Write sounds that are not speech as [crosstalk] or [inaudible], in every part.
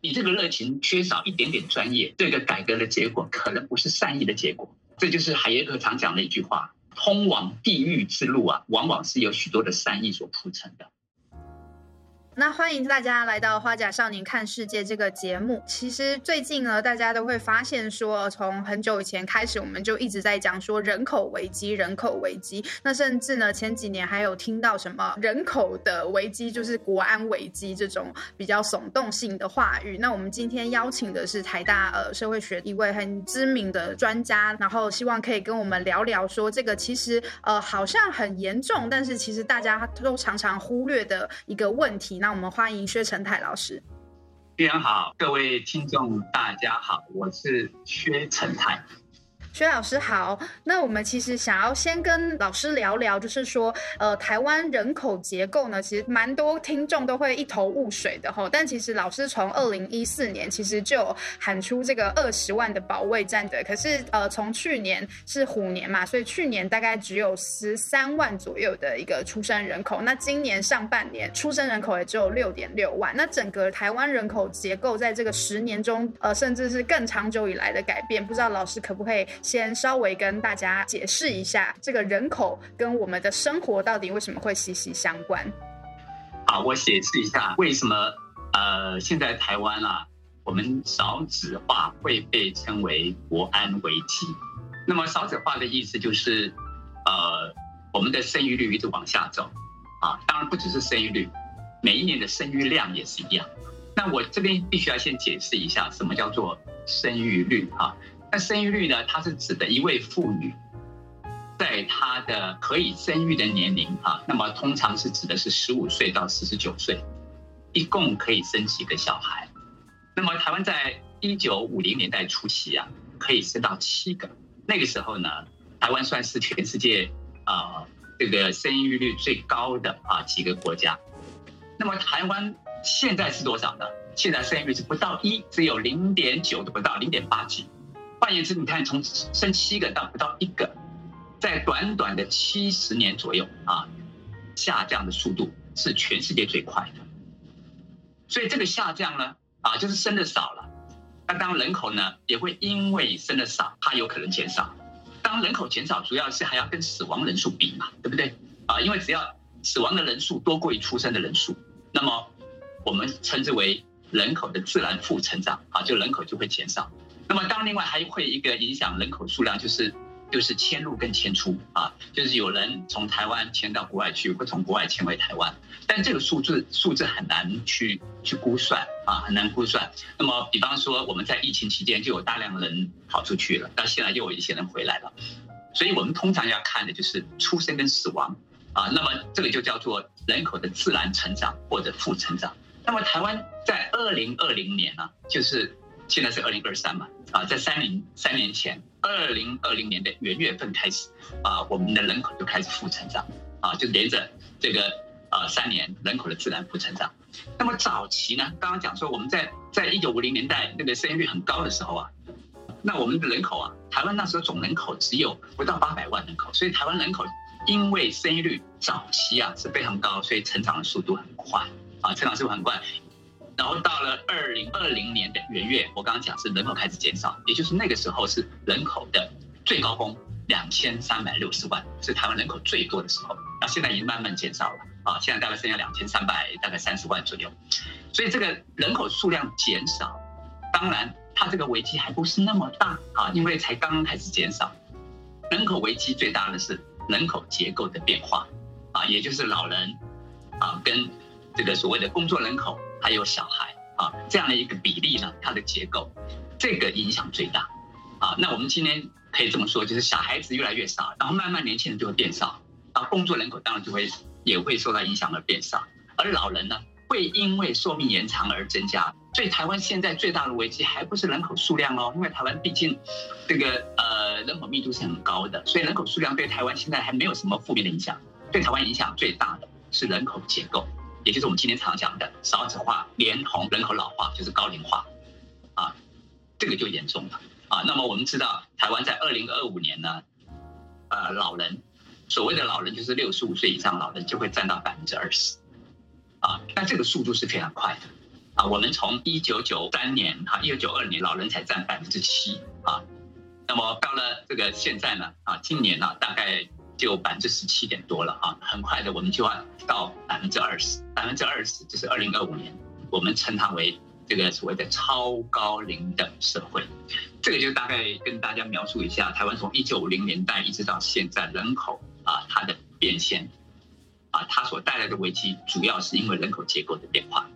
你这个热情缺少一点点专业，这个改革的结果可能不是善意的结果。这就是海耶克常讲的一句话：通往地狱之路啊，往往是由许多的善意所铺成的。那欢迎大家来到《花甲少年看世界》这个节目。其实最近呢，大家都会发现说，从很久以前开始，我们就一直在讲说人口危机，人口危机。那甚至呢，前几年还有听到什么人口的危机就是国安危机这种比较耸动性的话语。那我们今天邀请的是台大呃社会学一位很知名的专家，然后希望可以跟我们聊聊说这个其实呃好像很严重，但是其实大家都常常忽略的一个问题。那那我们欢迎薛成泰老师。非常好，各位听众大家好，我是薛成泰。薛老师好，那我们其实想要先跟老师聊聊，就是说，呃，台湾人口结构呢，其实蛮多听众都会一头雾水的哈。但其实老师从二零一四年其实就喊出这个二十万的保卫战的，可是呃，从去年是虎年嘛，所以去年大概只有十三万左右的一个出生人口，那今年上半年出生人口也只有六点六万，那整个台湾人口结构在这个十年中，呃，甚至是更长久以来的改变，不知道老师可不可以？先稍微跟大家解释一下，这个人口跟我们的生活到底为什么会息息相关？好，我解释一下为什么呃，现在台湾啊，我们少子化会被称为国安危机。那么少子化的意思就是，呃，我们的生育率一直往下走啊。当然不只是生育率，每一年的生育量也是一样。那我这边必须要先解释一下，什么叫做生育率啊？那生育率呢？它是指的一位妇女，在她的可以生育的年龄啊，那么通常是指的是十五岁到四十九岁，一共可以生几个小孩？那么台湾在一九五零年代初期啊，可以生到七个。那个时候呢，台湾算是全世界啊这个生育率最高的啊几个国家。那么台湾现在是多少呢？现在生育率是不到一，只有零点九都不到，零点八几。换言之，你看，从生七个到不到一个，在短短的七十年左右啊，下降的速度是全世界最快的。所以这个下降呢，啊，就是生的少了。那当人口呢，也会因为生的少，它有可能减少。当人口减少，主要是还要跟死亡人数比嘛，对不对？啊，因为只要死亡的人数多过于出生的人数，那么我们称之为人口的自然负成长啊，就人口就会减少。那么，当另外还会一个影响人口数量，就是就是迁入跟迁出啊，就是有人从台湾迁到国外去，或从国外迁回台湾，但这个数字数字很难去去估算啊，很难估算。那么，比方说我们在疫情期间就有大量的人跑出去了，到现在又有一些人回来了，所以我们通常要看的就是出生跟死亡啊。那么这个就叫做人口的自然成长或者负成长。那么台湾在二零二零年呢，就是现在是二零二三嘛。啊，在三零三年前，二零二零年的元月份开始，啊，我们的人口就开始负成长，啊，就连着这个呃三年人口的自然负成长。那么早期呢，刚刚讲说我们在在一九五零年代那个生育率很高的时候啊，那我们的人口啊，台湾那时候总人口只有不到八百万人口，所以台湾人口因为生育率早期啊是非常高，所以成长的速度很快，啊，成长速度很快。然后到了二零二零年的元月，我刚刚讲是人口开始减少，也就是那个时候是人口的最高峰，两千三百六十万是台湾人口最多的时候。那现在已经慢慢减少了啊，现在大概剩下两千三百大概三十万左右。所以这个人口数量减少，当然它这个危机还不是那么大啊，因为才刚刚开始减少。人口危机最大的是人口结构的变化啊，也就是老人啊跟这个所谓的工作人口。还有小孩啊，这样的一个比例呢，它的结构，这个影响最大啊。那我们今天可以这么说，就是小孩子越来越少，然后慢慢年轻人就会变少，啊，工作人口当然就会也会受到影响而变少，而老人呢，会因为寿命延长而增加。所以台湾现在最大的危机还不是人口数量哦，因为台湾毕竟这个呃人口密度是很高的，所以人口数量对台湾现在还没有什么负面的影响。对台湾影响最大的是人口结构。也就是我们今天常讲的少子化连同人口老化，就是高龄化，啊，这个就严重了。啊。那么我们知道，台湾在二零二五年呢，呃，老人所谓的老人就是六十五岁以上老人就会占到百分之二十，啊，那这个速度是非常快的，啊，我们从一九九三年哈，一九九二年老人才占百分之七。啊，那么到了这个现在呢啊，今年呢大概就百分之十七点多了啊，很快的我们就要到百分之二十，百分之二十就是二零二五年，我们称它为这个所谓的超高龄的社会，这个就大概跟大家描述一下台湾从一九五零年代一直到现在人口啊它的变迁。啊，它所带来的危机主要是因为人口结构的变化。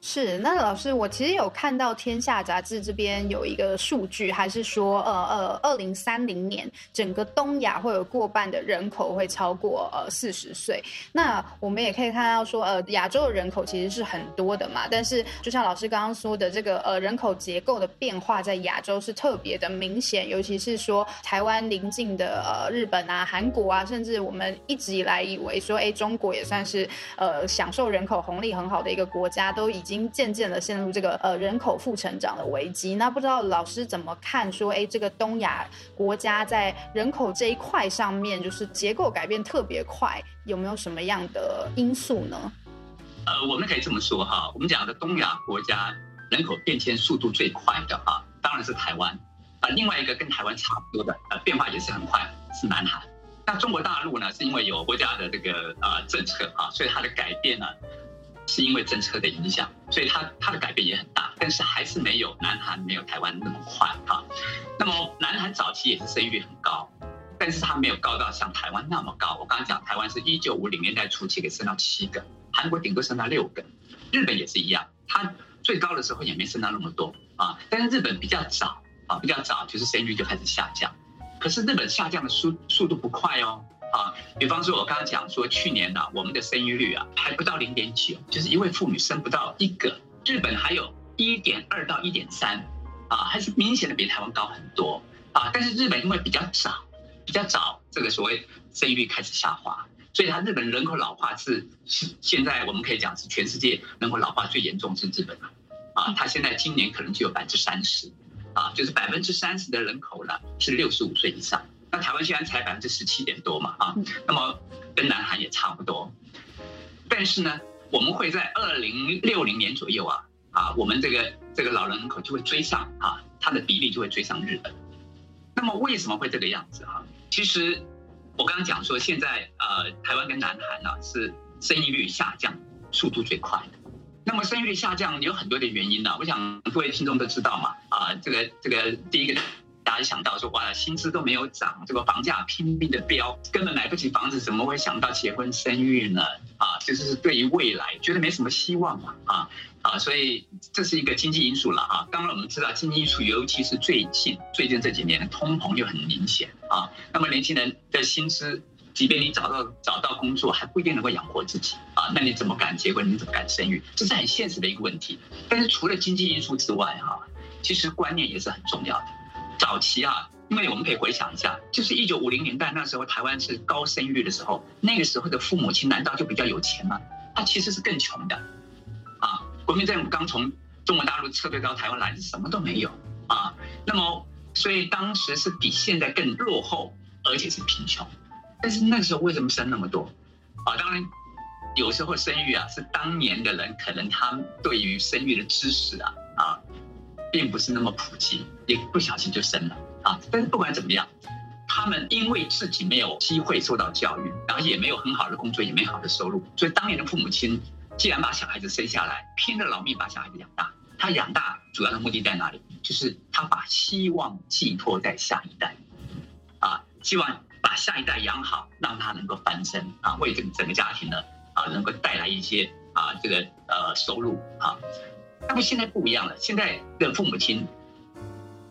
是，那老师，我其实有看到《天下》杂志这边有一个数据，还是说，呃呃，二零三零年整个东亚会有过半的人口会超过呃四十岁。那我们也可以看到说，呃，亚洲的人口其实是很多的嘛，但是就像老师刚刚说的，这个呃人口结构的变化在亚洲是特别的明显，尤其是说台湾邻近的呃日本啊、韩国啊，甚至我们一直以来以为说，哎，中国也算是呃享受人口红利很好的一个国家，都已。已经渐渐的陷入这个呃人口负成长的危机。那不知道老师怎么看？说哎，这个东亚国家在人口这一块上面，就是结构改变特别快，有没有什么样的因素呢？呃，我们可以这么说哈，我们讲的东亚国家人口变迁速度最快的哈，当然是台湾啊。另外一个跟台湾差不多的呃变化也是很快，是南韩。那中国大陆呢，是因为有国家的这个呃政策啊，所以它的改变呢。是因为政策的影响，所以它它的改变也很大，但是还是没有南韩、没有台湾那么快哈。那么南韩早期也是生育率很高，但是它没有高到像台湾那么高。我刚刚讲台湾是一九五零年代初期可以生到七个，韩国顶多生到六个，日本也是一样，它最高的时候也没生到那么多啊。但是日本比较早啊，比较早就是生育率就开始下降，可是日本下降的速速度不快哦。啊，比方说，我刚刚讲说，去年呢，我们的生育率啊，还不到零点九，就是一位妇女生不到一个。日本还有一点二到一点三，啊，还是明显的比台湾高很多啊。但是日本因为比较早，比较早，这个所谓生育率开始下滑，所以它日本人口老化是是现在我们可以讲是全世界人口老化最严重是日本了。啊，它现在今年可能就有百分之三十，啊，就是百分之三十的人口呢是六十五岁以上。那台湾现在才百分之十七点多嘛，啊，那么跟南韩也差不多，但是呢，我们会在二零六零年左右啊，啊，我们这个这个老人口就会追上啊，它的比例就会追上日本。那么为什么会这个样子啊？其实我刚刚讲说，现在呃，台湾跟南韩呢是生育率下降速度最快的。那么生育率下降有很多的原因呢，我想各位听众都知道嘛，啊，这个这个第一个。大家想到说哇，薪资都没有涨，这个房价拼命的飙，根本买不起房子，怎么会想到结婚生育呢？啊，就是对于未来觉得没什么希望嘛，啊啊，所以这是一个经济因素了啊。当然我们知道经济因素，尤其是最近最近这几年通膨又很明显啊。那么年轻人的薪资，即便你找到找到工作，还不一定能够养活自己啊。那你怎么敢结婚？你怎么敢生育？这是很现实的一个问题。但是除了经济因素之外，哈，其实观念也是很重要的。早期啊，因为我们可以回想一下，就是一九五零年代那时候，台湾是高生育的时候，那个时候的父母亲难道就比较有钱吗？他其实是更穷的，啊，国民政府刚从中国大陆撤退到台湾来，什么都没有啊，那么所以当时是比现在更落后，而且是贫穷。但是那时候为什么生那么多？啊，当然有时候生育啊，是当年的人可能他对于生育的知识啊。并不是那么普及，也不小心就生了啊！但是不管怎么样，他们因为自己没有机会受到教育，然后也没有很好的工作，也没好的收入，所以当年的父母亲既然把小孩子生下来，拼了老命把小孩子养大。他养大主要的目的在哪里？就是他把希望寄托在下一代，啊，希望把下一代养好，让他能够翻身啊，为这整个家庭呢啊，能够带来一些啊这个呃收入啊。那么现在不一样了，现在的父母亲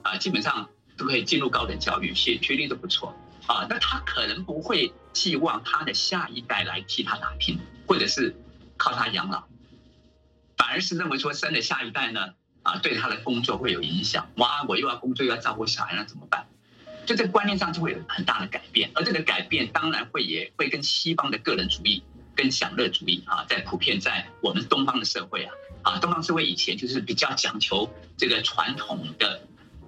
啊，基本上都可以进入高等教育，学学历都不错啊。那他可能不会寄望他的下一代来替他打拼，或者是靠他养老，反而是认为说生的下一代呢啊，对他的工作会有影响。哇，我又要工作又要照顾小孩，那怎么办？就这个观念上就会有很大的改变，而这个改变当然会也会跟西方的个人主义、跟享乐主义啊，在普遍在我们东方的社会啊。啊，东方社会以前就是比较讲求这个传统的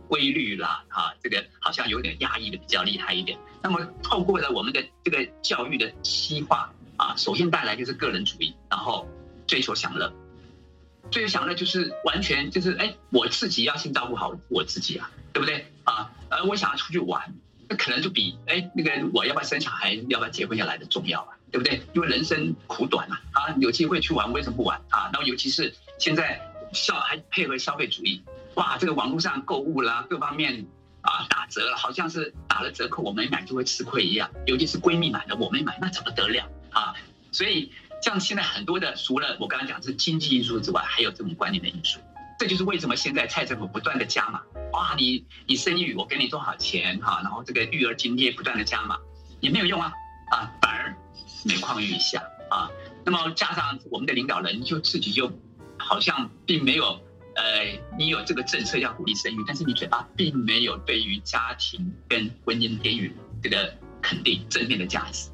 规律啦，啊，这个好像有点压抑的比较厉害一点。那么透过了我们的这个教育的西化啊，首先带来就是个人主义，然后追求享乐，追求享乐就是完全就是哎，我自己要先照顾好我自己啊，对不对啊？呃，我想要出去玩，那可能就比哎那个我要不要生小孩，要不要结婚要来的重要啊，对不对？因为人生苦短啊，啊，有机会去玩为什么不玩啊？那尤其是现在消还配合消费主义，哇，这个网络上购物啦，各方面啊打折了，好像是打了折扣我没买就会吃亏一样，尤其是闺蜜买的我没买，那怎么得了啊？所以。像现在很多的，除了我刚刚讲是经济因素之外，还有这种观念的因素。这就是为什么现在蔡政府不断的加码，哇，你你生育我给你多少钱哈，然后这个育儿津贴不断的加码，也没有用啊，啊，反而每况愈下啊。那么加上我们的领导人就自己就好像并没有，呃，你有这个政策要鼓励生育，但是你嘴巴并没有对于家庭跟婚姻给予这个肯定正面的价值。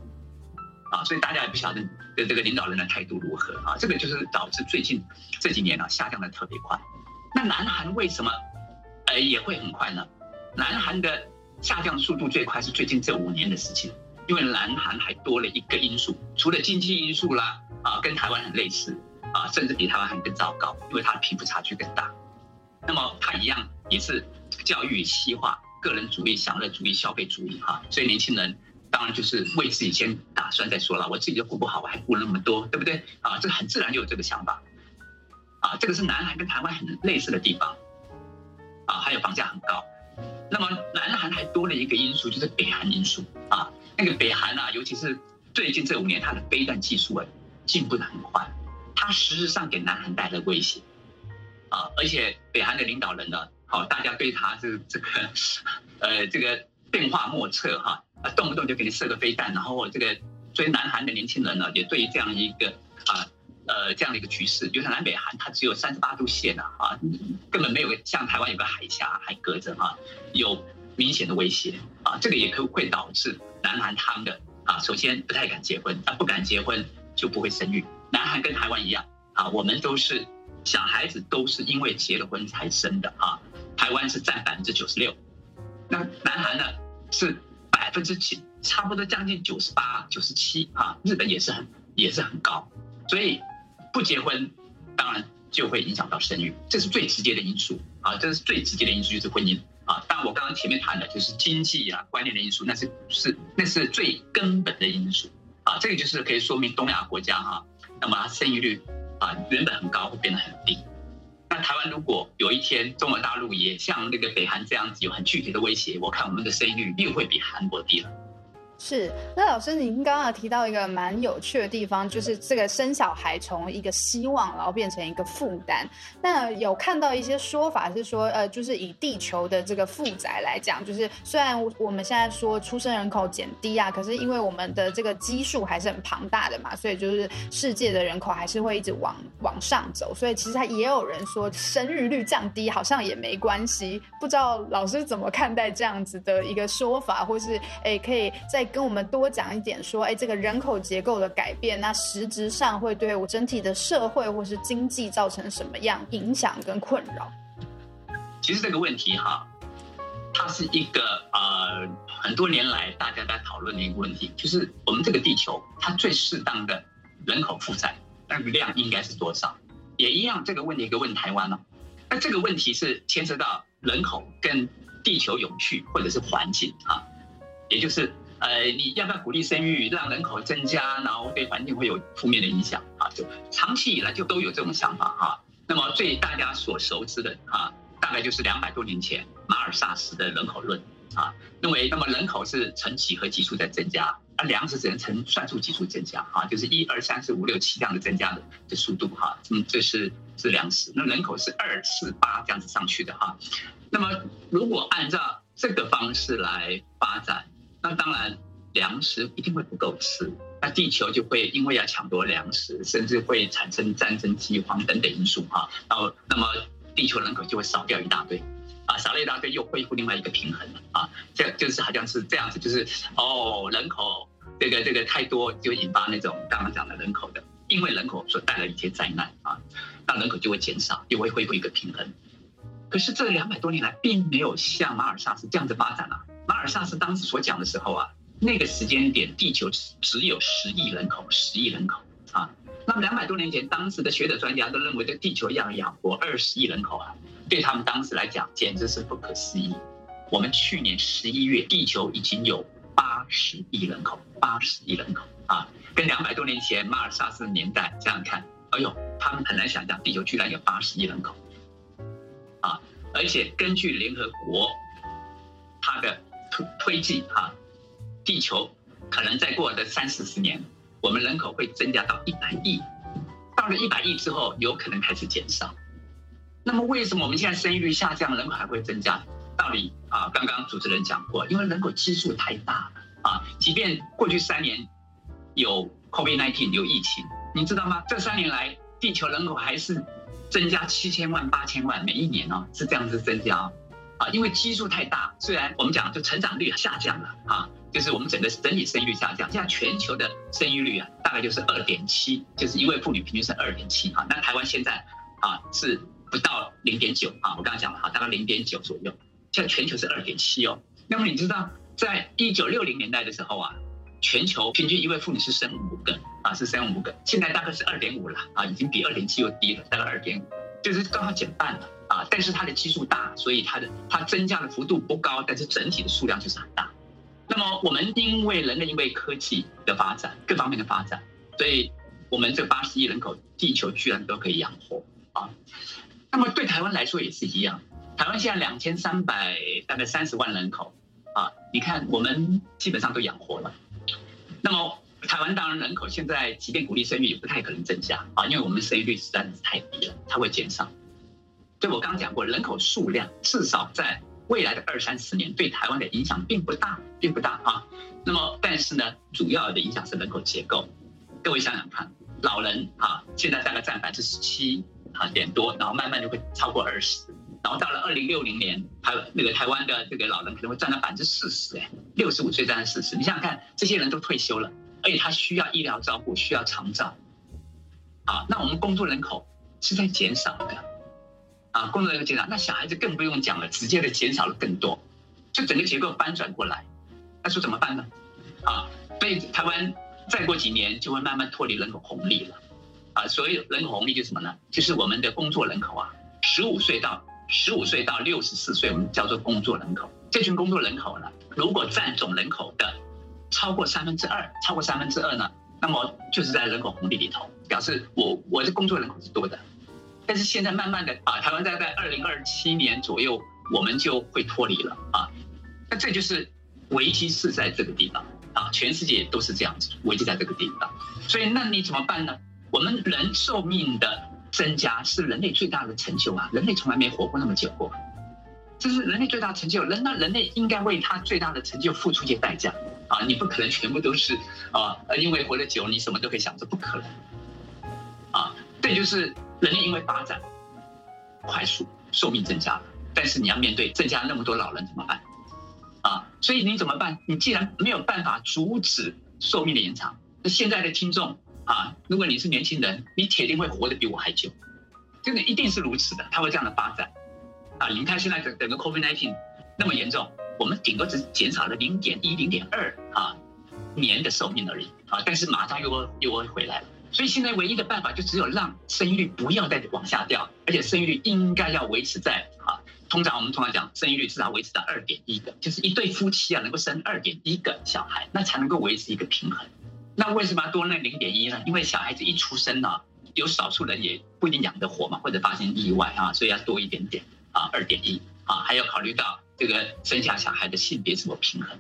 啊，所以大家也不晓得的这个领导人的态度如何啊？这个就是导致最近这几年啊下降的特别快。那南韩为什么呃也会很快呢？南韩的下降速度最快是最近这五年的事情，因为南韩还多了一个因素，除了经济因素啦啊，跟台湾很类似啊，甚至比台湾还更糟糕，因为它的贫富差距更大。那么它一样也是教育西化、个人主义、享乐主义、消费主义哈，所以年轻人。当然就是为自己先打算再说了，我自己都顾不好，我还顾那么多，对不对？啊，这个很自然就有这个想法，啊，这个是南韩跟台湾很类似的地方，啊，还有房价很高。那么南韩还多了一个因素，就是北韩因素啊。那个北韩啊，尤其是最近这五年，它的飞弹技术啊进步的很快，它实质上给南韩带来威胁，啊，而且北韩的领导人呢，好，大家对他是这个，[laughs] 呃，这个变化莫测哈。啊动不动就给你射个飞弹，然后这个所以南韩的年轻人呢，也对于这样一个啊呃这样的一个局势，就是南北韩它只有三十八度线啊，啊根本没有像台湾有个海峡还隔着啊，有明显的威胁啊，这个也可会导致南韩他们的啊首先不太敢结婚，他不敢结婚就不会生育。南韩跟台湾一样啊，我们都是小孩子都是因为结了婚才生的啊，台湾是占百分之九十六，那南韩呢是。百分之七，差不多将近九十八、九十七啊，日本也是很也是很高，所以不结婚当然就会影响到生育，这是最直接的因素啊，这是最直接的因素就是婚姻啊。当然我刚刚前面谈的就是经济啊、观念的因素，那是是那是最根本的因素啊，这个就是可以说明东亚国家哈，那么生育率啊原本很高会变得很低。那台湾如果有一天中国大陆也像那个北韩这样子有很具体的威胁，我看我们的生育率又会比韩国低了。是，那老师，您刚刚提到一个蛮有趣的地方，就是这个生小孩从一个希望，然后变成一个负担。那有看到一些说法是说，呃，就是以地球的这个负载来讲，就是虽然我们现在说出生人口减低啊，可是因为我们的这个基数还是很庞大的嘛，所以就是世界的人口还是会一直往往上走。所以其实他也有人说，生育率降低好像也没关系。不知道老师怎么看待这样子的一个说法，或是哎，可以在。跟我们多讲一点，说，哎，这个人口结构的改变，那实质上会对我整体的社会或是经济造成什么样影响跟困扰？其实这个问题哈，它是一个呃很多年来大家在讨论的一个问题，就是我们这个地球它最适当的人口负债那个量应该是多少？也一样，这个问题可以问台湾了。那这个问题是牵涉到人口跟地球永续或者是环境啊，也就是。呃，你要不要鼓励生育，让人口增加，然后对环境会有负面的影响啊？就长期以来就都有这种想法哈。那么最大家所熟知的啊，大概就是两百多年前马尔萨斯的人口论啊，认为那么人口是呈几何级数在增加，而粮食只能呈算术级数增加啊，就是一二三四五六七这样的增加的的速度哈。嗯，这是是粮食，那人口是二四八这样子上去的哈。那么如果按照这个方式来发展。那当然，粮食一定会不够吃，那地球就会因为要抢夺粮食，甚至会产生战争、饥荒等等因素哈。然后，那么地球人口就会少掉一大堆，啊，少了一大堆又恢复另外一个平衡了啊。这就是好像是这样子，就是哦，人口这个这个太多就引发那种刚刚讲的人口的，因为人口所带来一些灾难啊，那人口就会减少，又会恢复一个平衡。可是这两百多年来，并没有像马尔萨斯这样子发展啊。马尔萨斯当时所讲的时候啊，那个时间点，地球只只有十亿人口，十亿人口啊。那么两百多年前，当时的学者专家都认为，这地球要养活二十亿人口啊，对他们当时来讲简直是不可思议。我们去年十一月，地球已经有八十亿人口，八十亿人口啊，跟两百多年前马尔萨斯年代这样看，哎呦，他们很难想象地球居然有八十亿人口啊！而且根据联合国它的推推计啊，地球可能再过的三四十年。我们人口会增加到一百亿，到了一百亿之后，有可能开始减少。那么，为什么我们现在生育率下降，人口还会增加？道理啊，刚刚主持人讲过，因为人口基数太大了啊。即便过去三年有 COVID-19 有疫情，你知道吗？这三年来，地球人口还是增加七千万、八千万每一年哦，是这样子增加啊。因为基数太大，虽然我们讲就成长率下降了啊。就是我们整个整体生育率下降，现在全球的生育率啊，大概就是二点七，就是一位妇女平均是二点七啊。那台湾现在啊是不到零点九啊，我刚刚讲了哈，大概零点九左右。现在全球是二点七哦。那么你知道，在一九六零年代的时候啊，全球平均一位妇女是生五个啊，是生五个。现在大概是二点五了啊，已经比二点七又低了，大概二点五，就是刚好减半了啊。但是它的基数大，所以它的它增加的幅度不高，但是整体的数量就是很大。那么我们因为人类因为科技的发展，各方面的发展，所以我们这八十亿人口，地球居然都可以养活啊。那么对台湾来说也是一样，台湾现在两千三百大概三十万人口啊，你看我们基本上都养活了。那么台湾当然人口现在即便鼓励生育也不太可能增加啊，因为我们生育率实在是太低了，它会减少。所以我刚讲过，人口数量至少在。未来的二三十年对台湾的影响并不大，并不大啊。那么，但是呢，主要的影响是人口结构。各位想想看，老人啊，现在大概占百分之十七啊点多，然后慢慢就会超过二十，然后到了二零六零年，台那个台湾的这个老人可能会占到百分之四十，哎，六十五岁占到四十。你想想看，这些人都退休了，而且他需要医疗照顾，需要长照，啊，那我们工作人口是在减少的。啊，工作人员减少，那小孩子更不用讲了，直接的减少了更多，就整个结构翻转过来，那说怎么办呢？啊，所以台湾再过几年就会慢慢脱离人口红利了，啊，所以人口红利就是什么呢？就是我们的工作人口啊，十五岁到十五岁到六十四岁，我们叫做工作人口，这群工作人口呢，如果占总人口的超过三分之二，超过三分之二呢，那么就是在人口红利里头，表示我我的工作人口是多的。但是现在慢慢的啊，台湾在在二零二七年左右，我们就会脱离了啊。那这就是危机是在这个地方啊，全世界都是这样子，危机在这个地方。所以那你怎么办呢？我们人寿命的增加是人类最大的成就啊，人类从来没活过那么久过，这是人类最大成就。人那人类应该为他最大的成就付出一些代价啊，你不可能全部都是啊，因为活得久你什么都可以享受，不可能啊。这就是。人类因为发展快速，寿命增加了，但是你要面对增加那么多老人怎么办？啊，所以你怎么办？你既然没有办法阻止寿命的延长，那现在的听众啊，如果你是年轻人，你铁定会活得比我还久，这个一定是如此的，它会这样的发展。啊，你看现在整整个 COVID-19 那么严重，我们顶多只减少了零点一、零点二啊年的寿命而已啊，但是马上又又会回来了。所以现在唯一的办法就只有让生育率不要再往下掉，而且生育率应该要维持在啊，通常我们通常讲生育率至少维持在二点一个，就是一对夫妻啊能够生二点一个小孩，那才能够维持一个平衡。那为什么要多那零点一呢？因为小孩子一出生呢，有少数人也不一定养得活嘛，或者发生意外啊，所以要多一点点啊，二点一啊，还要考虑到这个生下小孩的性别是否平衡。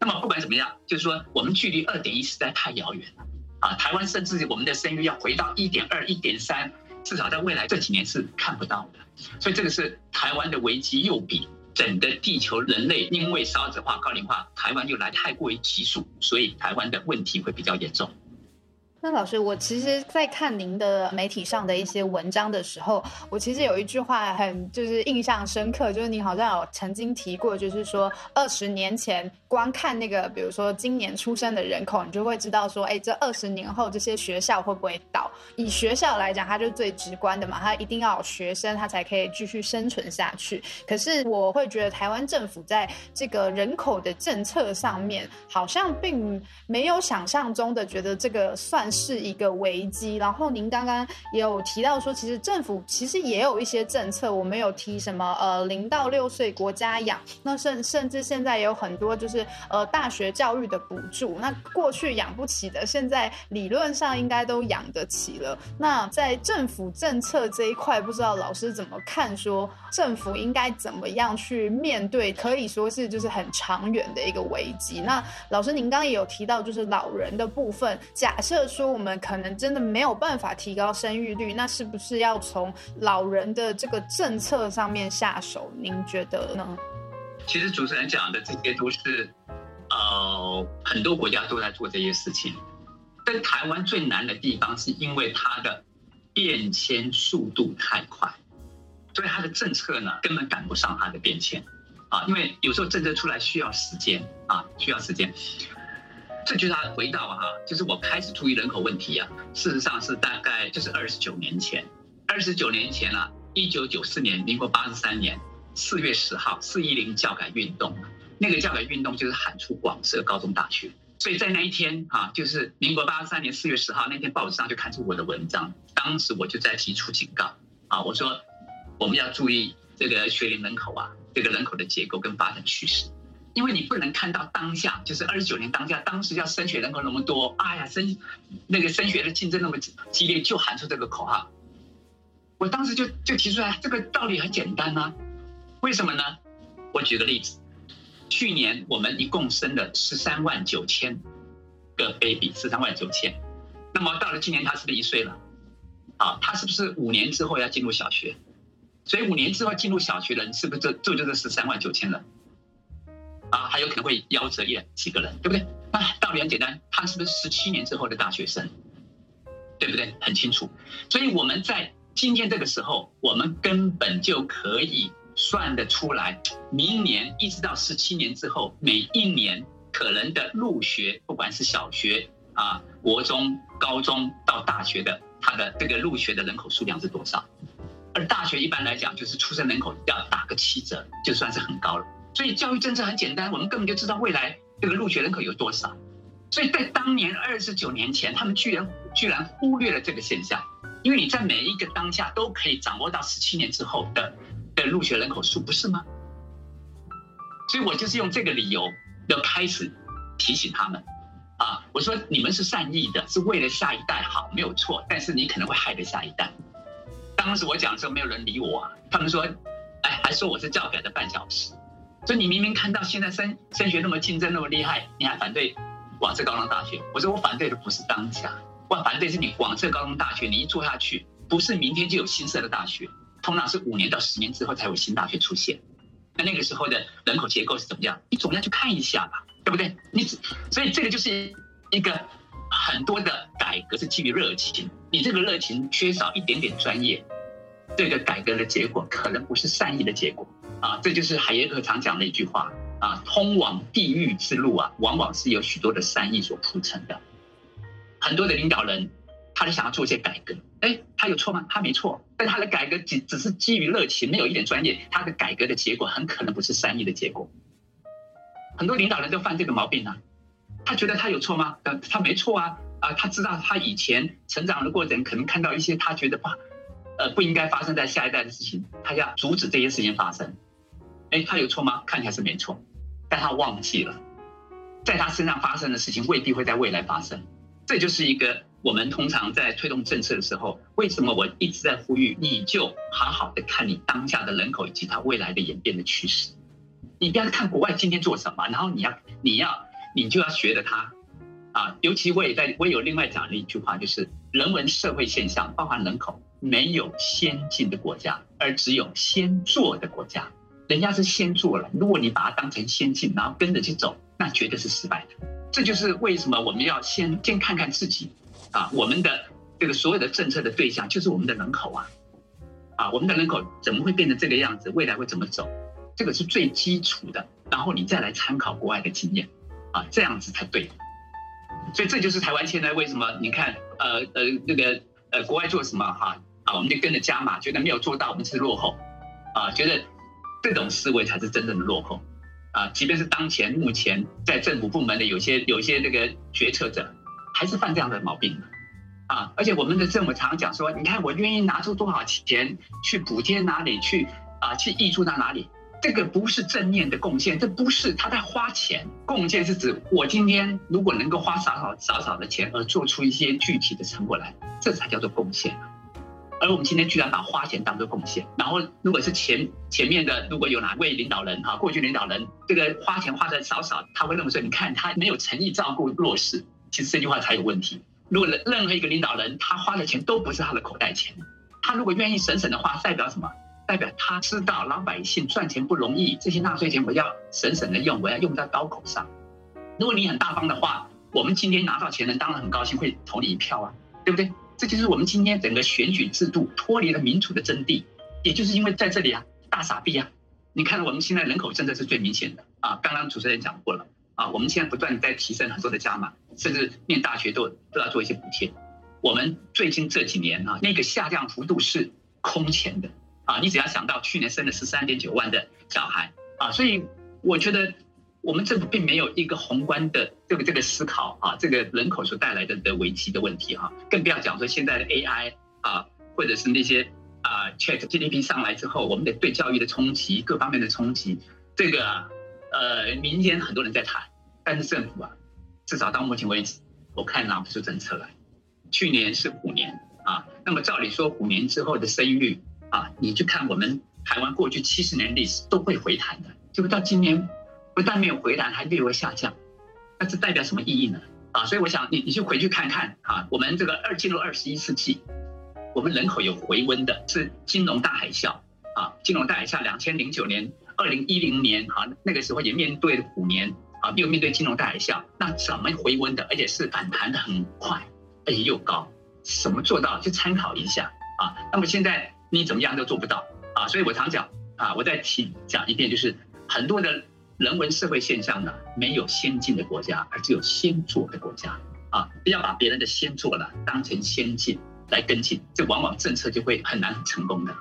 那么不管怎么样，就是说我们距离二点一实在太遥远了。啊，台湾甚至我们的生育要回到一点二、一点三，至少在未来这几年是看不到的。所以这个是台湾的危机，又比整个地球人类因为少子化、高龄化，台湾又来太过于急速，所以台湾的问题会比较严重。那老师，我其实，在看您的媒体上的一些文章的时候，我其实有一句话很就是印象深刻，就是你好像有曾经提过，就是说二十年前光看那个，比如说今年出生的人口，你就会知道说，哎，这二十年后这些学校会不会倒？以学校来讲，它就最直观的嘛，它一定要有学生，它才可以继续生存下去。可是我会觉得，台湾政府在这个人口的政策上面，好像并没有想象中的觉得这个算。是一个危机。然后您刚刚也有提到说，其实政府其实也有一些政策，我们有提什么呃零到六岁国家养，那甚甚至现在也有很多就是呃大学教育的补助。那过去养不起的，现在理论上应该都养得起了。那在政府政策这一块，不知道老师怎么看？说政府应该怎么样去面对？可以说是就是很长远的一个危机。那老师您刚刚也有提到，就是老人的部分。假设说我们可能真的没有办法提高生育率，那是不是要从老人的这个政策上面下手？您觉得呢？其实主持人讲的这些都是，呃，很多国家都在做这些事情。但台湾最难的地方，是因为它的变迁速度太快，所以它的政策呢根本赶不上它的变迁啊。因为有时候政策出来需要时间啊，需要时间。这就是他回到哈，就是我开始注意人口问题啊。事实上是大概就是二十九年前，二十九年前啊，一九九四年，民国八十三年四月十号，四一零教改运动，那个教改运动就是喊出广设高中大学。所以在那一天啊，就是民国八十三年四月十号那天，报纸上就看出我的文章。当时我就在提出警告啊，我说我们要注意这个学龄人口啊，这个人口的结构跟发展趋势，因为你不能看到当下，就是二十九年当下，当时要升学人口那么多，哎呀，升那个升学的竞争那么激烈，就喊出这个口号。我当时就就提出来，这个道理很简单啊，为什么呢？我举个例子。去年我们一共生了十三万九千个 baby，十三万九千。那么到了今年，他是不是一岁了？啊，他是不是五年之后要进入小学？所以五年之后进入小学的人，是不是这这就是十三万九千人？啊，还有可能会夭折一两几个人，对不对？那，道理很简单，他是不是十七年之后的大学生？对不对？很清楚。所以我们在今天这个时候，我们根本就可以。算得出来，明年一直到十七年之后，每一年可能的入学，不管是小学啊、国中、高中到大学的，他的这个入学的人口数量是多少？而大学一般来讲，就是出生人口要打个七折，就算是很高了。所以教育政策很简单，我们根本就知道未来这个入学人口有多少。所以在当年二十九年前，他们居然居然忽略了这个现象，因为你在每一个当下都可以掌握到十七年之后的。的入学人口数不是吗？所以我就是用这个理由要开始提醒他们啊！我说你们是善意的，是为了下一代好，没有错。但是你可能会害了下一代。当时我讲的时候，没有人理我。他们说，哎，还说我是教改的绊脚石。所以你明明看到现在升升学那么竞争那么厉害，你还反对广设高中大学？我说我反对的不是当下，我反对是你广设高中大学，你一做下去，不是明天就有新设的大学。通常是五年到十年之后才有新大学出现，那那个时候的人口结构是怎么样？你总要去看一下吧，对不对？你所以这个就是一个很多的改革是基于热情，你这个热情缺少一点点专业，这个改革的结果可能不是善意的结果啊！这就是海耶克常讲的一句话啊：通往地狱之路啊，往往是有许多的善意所铺成的。很多的领导人。他就想要做一些改革，哎，他有错吗？他没错，但他的改革只只是基于热情，没有一点专业，他的改革的结果很可能不是善意的结果。很多领导人都犯这个毛病啊，他觉得他有错吗？呃，他没错啊，啊，他知道他以前成长的过程可能看到一些他觉得不，呃，不应该发生在下一代的事情，他要阻止这些事情发生。哎，他有错吗？看起来是没错，但他忘记了，在他身上发生的事情未必会在未来发生，这就是一个。我们通常在推动政策的时候，为什么我一直在呼吁？你就好好的看你当下的人口以及它未来的演变的趋势。你不要看国外今天做什么，然后你要你要你就要学着它啊！尤其我也在我有另外讲了一句话，就是人文社会现象，包含人口，没有先进的国家，而只有先做的国家。人家是先做了，如果你把它当成先进，然后跟着去走，那绝对是失败的。这就是为什么我们要先先看看自己。啊，我们的这个所有的政策的对象就是我们的人口啊，啊，我们的人口怎么会变成这个样子？未来会怎么走？这个是最基础的，然后你再来参考国外的经验，啊，这样子才对。所以这就是台湾现在为什么你看，呃呃，那个呃，国外做什么哈，啊，我们就跟着加码，觉得没有做到，我们是落后，啊，觉得这种思维才是真正的落后，啊，即便是当前目前在政府部门的有些有些这个决策者。还是犯这样的毛病啊，而且我们的政府常讲说，你看我愿意拿出多少钱去补贴哪里去啊，去挹注到哪里，这个不是正面的贡献，这不是他在花钱。贡献是指我今天如果能够花少少少少的钱而做出一些具体的成果来，这才叫做贡献。而我们今天居然把花钱当做贡献，然后如果是前前面的如果有哪位领导人哈，过去领导人这个花钱花的少少，他会认为说，你看他没有诚意照顾弱势，其实这句话才有问题。如果任何一个领导人他花的钱都不是他的口袋钱，他如果愿意省省的话，代表什么？代表他知道老百姓赚钱不容易，这些纳税钱我要省省的用，我要用在刀口上。如果你很大方的话，我们今天拿到钱人当然很高兴，会投你一票啊，对不对？这就是我们今天整个选举制度脱离了民主的真谛，也就是因为在这里啊，大傻逼啊！你看我们现在人口政策是最明显的啊，刚刚主持人讲过了啊，我们现在不断在提升很多的加码，甚至念大学都都要做一些补贴。我们最近这几年啊，那个下降幅度是空前的啊，你只要想到去年生了十三点九万的小孩啊，所以我觉得。我们政府并没有一个宏观的这个这个思考啊，这个人口所带来的的危机的问题哈，更不要讲说现在的 AI 啊，或者是那些啊 Chat GDP 上来之后，我们的对教育的冲击，各方面的冲击，这个呃民间很多人在谈，但是政府啊，至少到目前为止，我看拿不出政策来。去年是虎年啊，那么照理说虎年之后的生育率啊，你去看我们台湾过去七十年历史都会回弹的，结果到今年。不但没有回弹，还略微下降，那这代表什么意义呢？啊，所以我想你你就回去看看啊，我们这个二进入二十一世纪，我们人口有回温的，是金融大海啸啊，金融大海啸两千零九年、二零一零年啊，那个时候也面对虎年啊，又面对金融大海啸，那怎么回温的？而且是反弹的很快，而且又高，怎么做到？就参考一下啊。那么现在你怎么样都做不到啊，所以我常讲啊，我再提讲一遍，就是很多的。人文社会现象呢，没有先进的国家，而只有先做的国家啊！不要把别人的先做了当成先进来跟进，这往往政策就会很难成功的。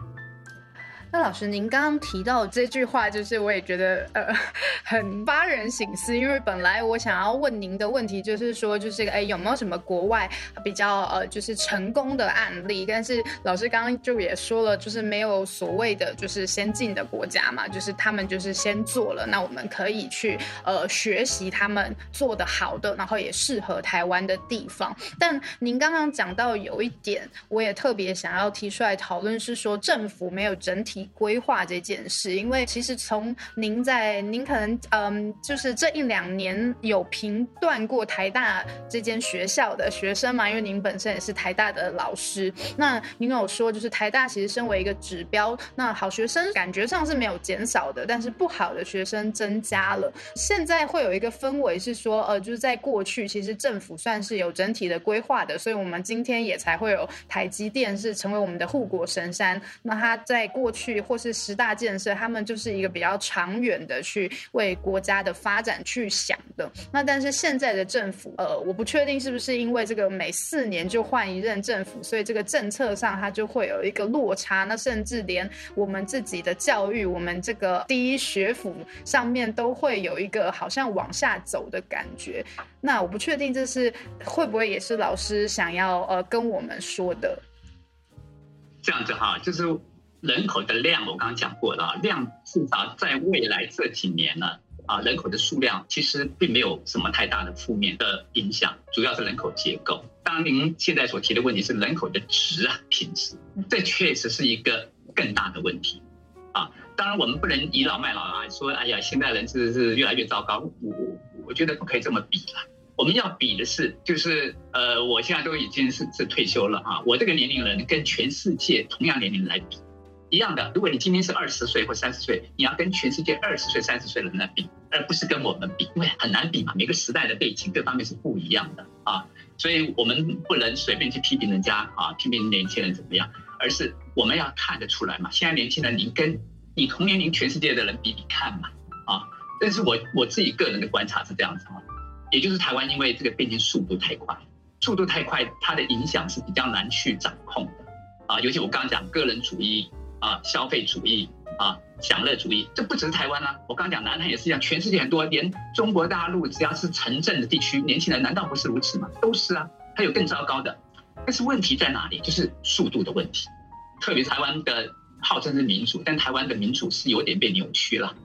那老师，您刚刚提到这句话，就是我也觉得呃 [laughs] 很发人省思，因为本来我想要问您的问题就是说，就是哎有没有什么国外比较呃就是成功的案例？但是老师刚刚就也说了，就是没有所谓的就是先进的国家嘛，就是他们就是先做了，那我们可以去呃学习他们做的好的，然后也适合台湾的地方。但您刚刚讲到有一点，我也特别想要提出来讨论，是说政府没有整体。规划这件事，因为其实从您在您可能嗯，就是这一两年有评断过台大这间学校的学生嘛？因为您本身也是台大的老师，那您有说就是台大其实身为一个指标，那好学生感觉上是没有减少的，但是不好的学生增加了。现在会有一个氛围是说，呃，就是在过去其实政府算是有整体的规划的，所以我们今天也才会有台积电是成为我们的护国神山。那它在过去。或是十大建设，他们就是一个比较长远的去为国家的发展去想的。那但是现在的政府，呃，我不确定是不是因为这个每四年就换一任政府，所以这个政策上它就会有一个落差。那甚至连我们自己的教育，我们这个第一学府上面都会有一个好像往下走的感觉。那我不确定这是会不会也是老师想要呃跟我们说的。这样子哈，就是。人口的量我刚刚讲过了，量至少在未来这几年呢，啊，人口的数量其实并没有什么太大的负面的影响，主要是人口结构。当然，您现在所提的问题是人口的值啊品质，这确实是一个更大的问题，啊，当然我们不能倚老卖老啊，说哎呀，现在人是是越来越糟糕，我我觉得不可以这么比了。我们要比的是，就是呃，我现在都已经是是退休了啊，我这个年龄人跟全世界同样年龄来比。一样的，如果你今天是二十岁或三十岁，你要跟全世界二十岁、三十岁的人来比，而不是跟我们比，因为很难比嘛。每个时代的背景各方面是不一样的啊，所以我们不能随便去批评人家啊，批评年轻人怎么样，而是我们要看得出来嘛。现在年轻人，你跟你同年龄全世界的人比比看嘛啊。但是我我自己个人的观察是这样子啊，也就是台湾因为这个变迁速度太快，速度太快，它的影响是比较难去掌控的啊。尤其我刚刚讲个人主义。啊，消费主义啊，享乐主义，这不只是台湾啊。我刚刚讲南韩也是一样，全世界很多，连中国大陆只要是城镇的地区，年轻人难道不是如此吗？都是啊。还有更糟糕的，但是问题在哪里？就是速度的问题。特别台湾的号称是民主，但台湾的民主是有点被扭曲了。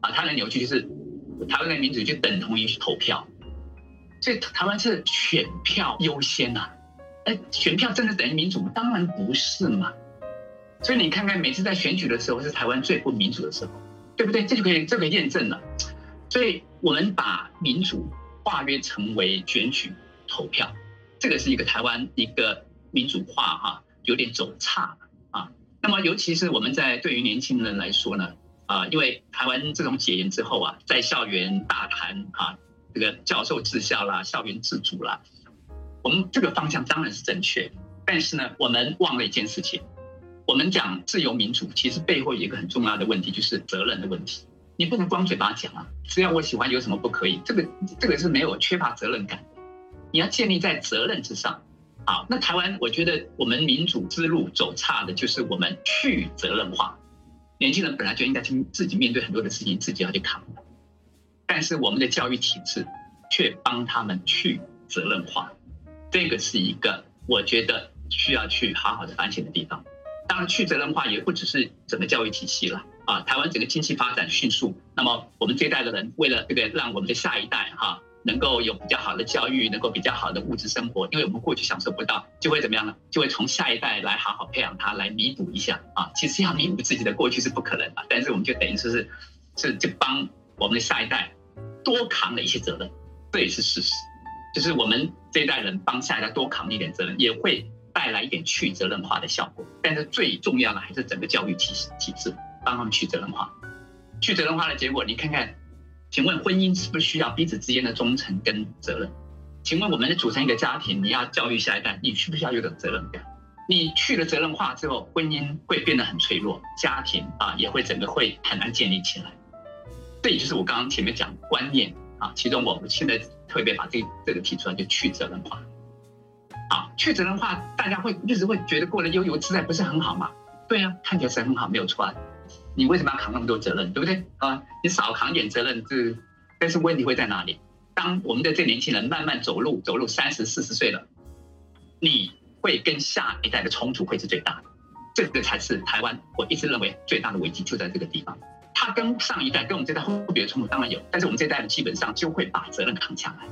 啊，它的扭曲就是台湾的民主就等同于投票，所以台湾是选票优先呐。哎，选票真的等于民主吗？当然不是嘛。所以你看看，每次在选举的时候，是台湾最不民主的时候，对不对？这就可以这个验证了。所以我们把民主化约成为选举投票，这个是一个台湾一个民主化哈，有点走差了啊。那么尤其是我们在对于年轻人来说呢，啊，因为台湾这种解严之后啊，在校园大谈啊，这个教授治校啦，校园自主啦。我们这个方向当然是正确，但是呢，我们忘了一件事情。我们讲自由民主，其实背后有一个很重要的问题，就是责任的问题。你不能光嘴巴讲啊，只要我喜欢，有什么不可以？这个这个是没有缺乏责任感的。你要建立在责任之上。好，那台湾，我觉得我们民主之路走差的就是我们去责任化。年轻人本来就应该去自己面对很多的事情，自己要去扛。但是我们的教育体制却帮他们去责任化。这个是一个我觉得需要去好好的反省的地方。当然，去责任化也不只是整个教育体系了啊。台湾整个经济发展迅速，那么我们这一代的人为了这个让我们的下一代哈能够有比较好的教育，能够比较好的物质生活，因为我们过去享受不到，就会怎么样呢？就会从下一代来好好培养他，来弥补一下啊。其实要弥补自己的过去是不可能的，但是我们就等于说是是就帮我们的下一代多扛了一些责任，这也是事实。就是我们这一代人帮下一代多扛一点责任，也会带来一点去责任化的效果。但是最重要的还是整个教育体系体制帮他们去责任化。去责任化的结果，你看看，请问婚姻是不是需要彼此之间的忠诚跟责任？请问我们组成一个家庭，你要教育下一代，你需不需要有点责任感？你去了责任化之后，婚姻会变得很脆弱，家庭啊也会整个会很难建立起来。这也就是我刚刚前面讲观念啊，其中我们现在。特别把这这个提出来，就去责任化。好，去责任化，大家会日子会觉得过得悠游自在，不是很好吗？对啊，看起来是很好，没有错啊。你为什么要扛那么多责任，对不对？啊，你少扛点责任，这但是问题会在哪里？当我们的这年轻人慢慢走路，走路三十四十岁了，你会跟下一代的冲突会是最大的。这个才是台湾，我一直认为最大的危机就在这个地方。他跟上一代、跟我们这代会别的冲突当然有，但是我们这代人基本上就会把责任扛下来。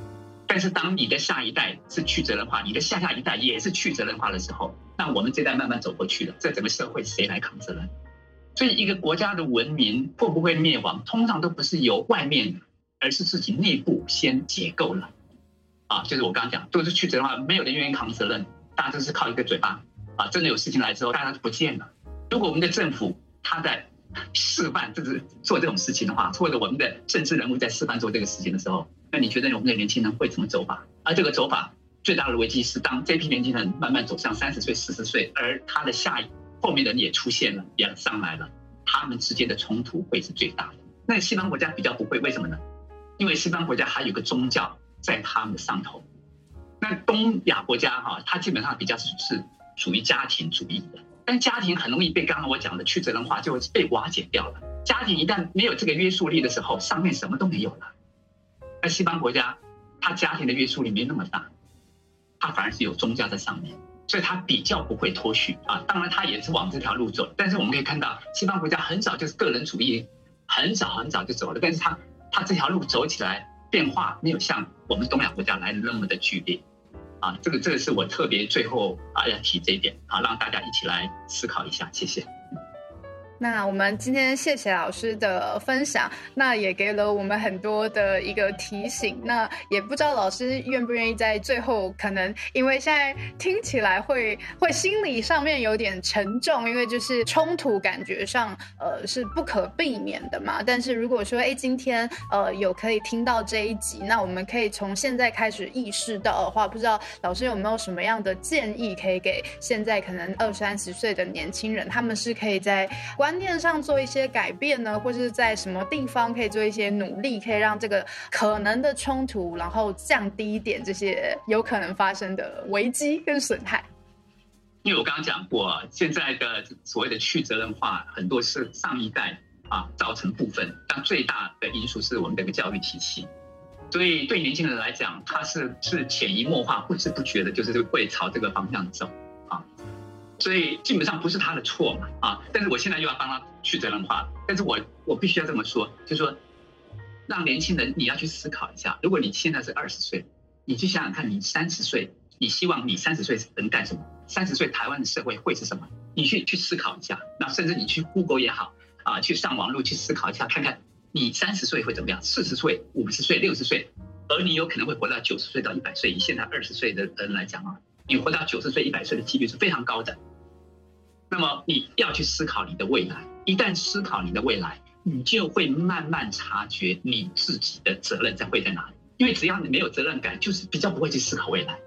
但是当你的下一代是去责任化，你的下下一代也是去责任化的时候，那我们这代慢慢走过去了，这整个社会谁来扛责任？所以一个国家的文明会不会灭亡，通常都不是由外面，而是自己内部先解构了。啊，就是我刚刚讲，都是去责任化，没有人愿意扛责任，大家都是靠一个嘴巴。啊，真的有事情来之后，大家都不见了。如果我们的政府他在。示范就是做这种事情的话，或者我们的政治人物在示范做这个事情的时候，那你觉得我们的年轻人会怎么走法？而这个走法最大的危机是，当这批年轻人慢慢走向三十岁、四十岁，而他的下一后面的人也出现了，也上来了，他们之间的冲突会是最大的。那西方国家比较不会，为什么呢？因为西方国家还有个宗教在他们的上头。那东亚国家哈，它基本上比较是属于家庭主义的。但家庭很容易被刚刚我讲的去责任化，就被瓦解掉了。家庭一旦没有这个约束力的时候，上面什么都没有了。在西方国家，他家庭的约束力没那么大，他反而是有宗教在上面，所以他比较不会脱序啊。当然，他也是往这条路走。但是我们可以看到，西方国家很早就是个人主义，很早很早就走了。但是他他这条路走起来变化没有像我们东亚国家来的那么的剧烈。啊，这个这个是我特别最后啊要提这一点啊，让大家一起来思考一下，谢谢。那我们今天谢谢老师的分享，那也给了我们很多的一个提醒。那也不知道老师愿不愿意在最后，可能因为现在听起来会会心理上面有点沉重，因为就是冲突感觉上呃是不可避免的嘛。但是如果说哎今天呃有可以听到这一集，那我们可以从现在开始意识到的话，不知道老师有没有什么样的建议可以给现在可能二三十岁的年轻人，他们是可以在关。观念上做一些改变呢，或是在什么地方可以做一些努力，可以让这个可能的冲突，然后降低一点这些有可能发生的危机跟损害。因为我刚刚讲过，现在的所谓的去责任化，很多是上一代啊造成部分，但最大的因素是我们的一个教育体系。所以对年轻人来讲，他是是潜移默化、不知不觉的，就是会朝这个方向走啊。所以基本上不是他的错嘛啊。但是我现在又要帮他去责任化，但是我我必须要这么说，就说，让年轻人你要去思考一下，如果你现在是二十岁，你去想想看，你三十岁，你希望你三十岁能干什么？三十岁台湾的社会会是什么？你去去思考一下，那甚至你去 Google 也好啊，去上网络去思考一下，看看。你三十岁会怎么样？四十岁、五十岁、六十岁，而你有可能会活到九十岁到一百岁。以现在二十岁的人来讲啊，你活到九十岁、一百岁的几率是非常高的。那么你要去思考你的未来，一旦思考你的未来，你就会慢慢察觉你自己的责任在会在哪里。因为只要你没有责任感，就是比较不会去思考未来。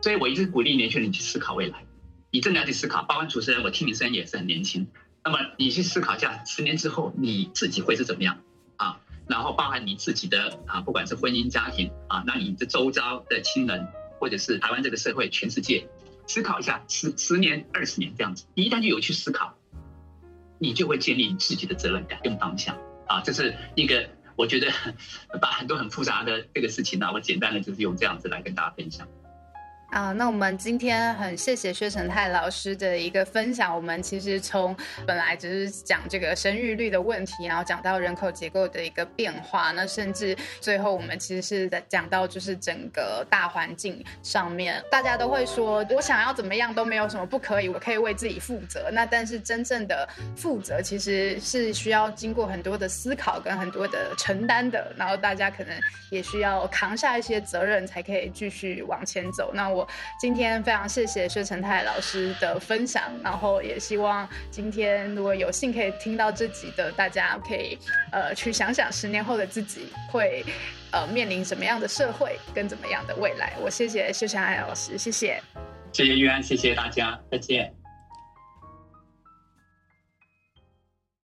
所以我一直鼓励年轻人去思考未来。你真的要去思考。包括主持人，我听你声音也是很年轻。那么你去思考一下，十年之后你自己会是怎么样啊？然后包含你自己的啊，不管是婚姻家庭啊，那你的周遭的亲人，或者是台湾这个社会、全世界，思考一下十十年、二十年这样子。你一旦就有去思考，你就会建立自己的责任感跟方向啊。这是一个我觉得 [laughs] 把很多很复杂的这个事情呢，我简单的就是用这样子来跟大家分享。啊，那我们今天很谢谢薛成泰老师的一个分享。我们其实从本来只是讲这个生育率的问题，然后讲到人口结构的一个变化，那甚至最后我们其实是在讲到就是整个大环境上面，大家都会说我想要怎么样都没有什么不可以，我可以为自己负责。那但是真正的负责其实是需要经过很多的思考跟很多的承担的，然后大家可能也需要扛下一些责任，才可以继续往前走。那我我。今天非常谢谢薛成泰老师的分享，然后也希望今天如果有幸可以听到这集的大家，可以呃去想想十年后的自己会呃面临什么样的社会跟怎么样的未来。我谢谢薛成泰老师，谢谢，谢谢玉安，谢谢大家，再见。